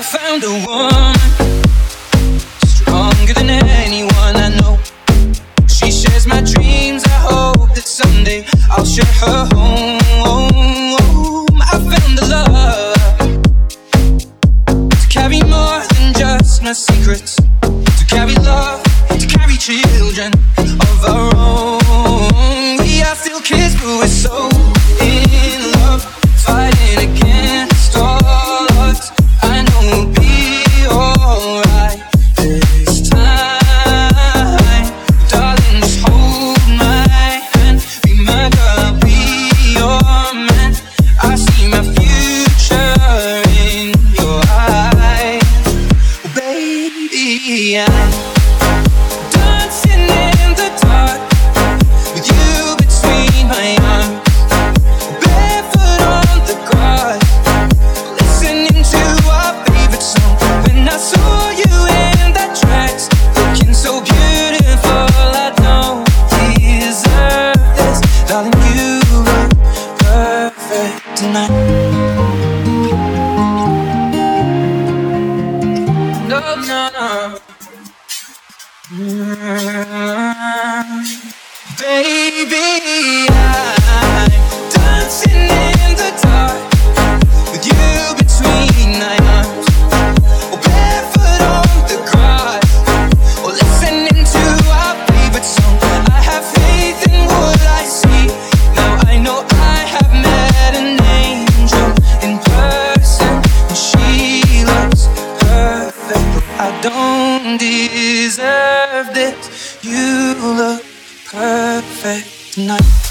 I found a woman stronger than anyone I know. She shares my dreams. I hope that someday I'll share her home. I found a love to carry more than just my secrets, to carry love, to carry children of our own. We are still kids, but we're so in love, fighting against tonight. No, no, no. Mm, Baby, I'm deserve this. You look perfect tonight.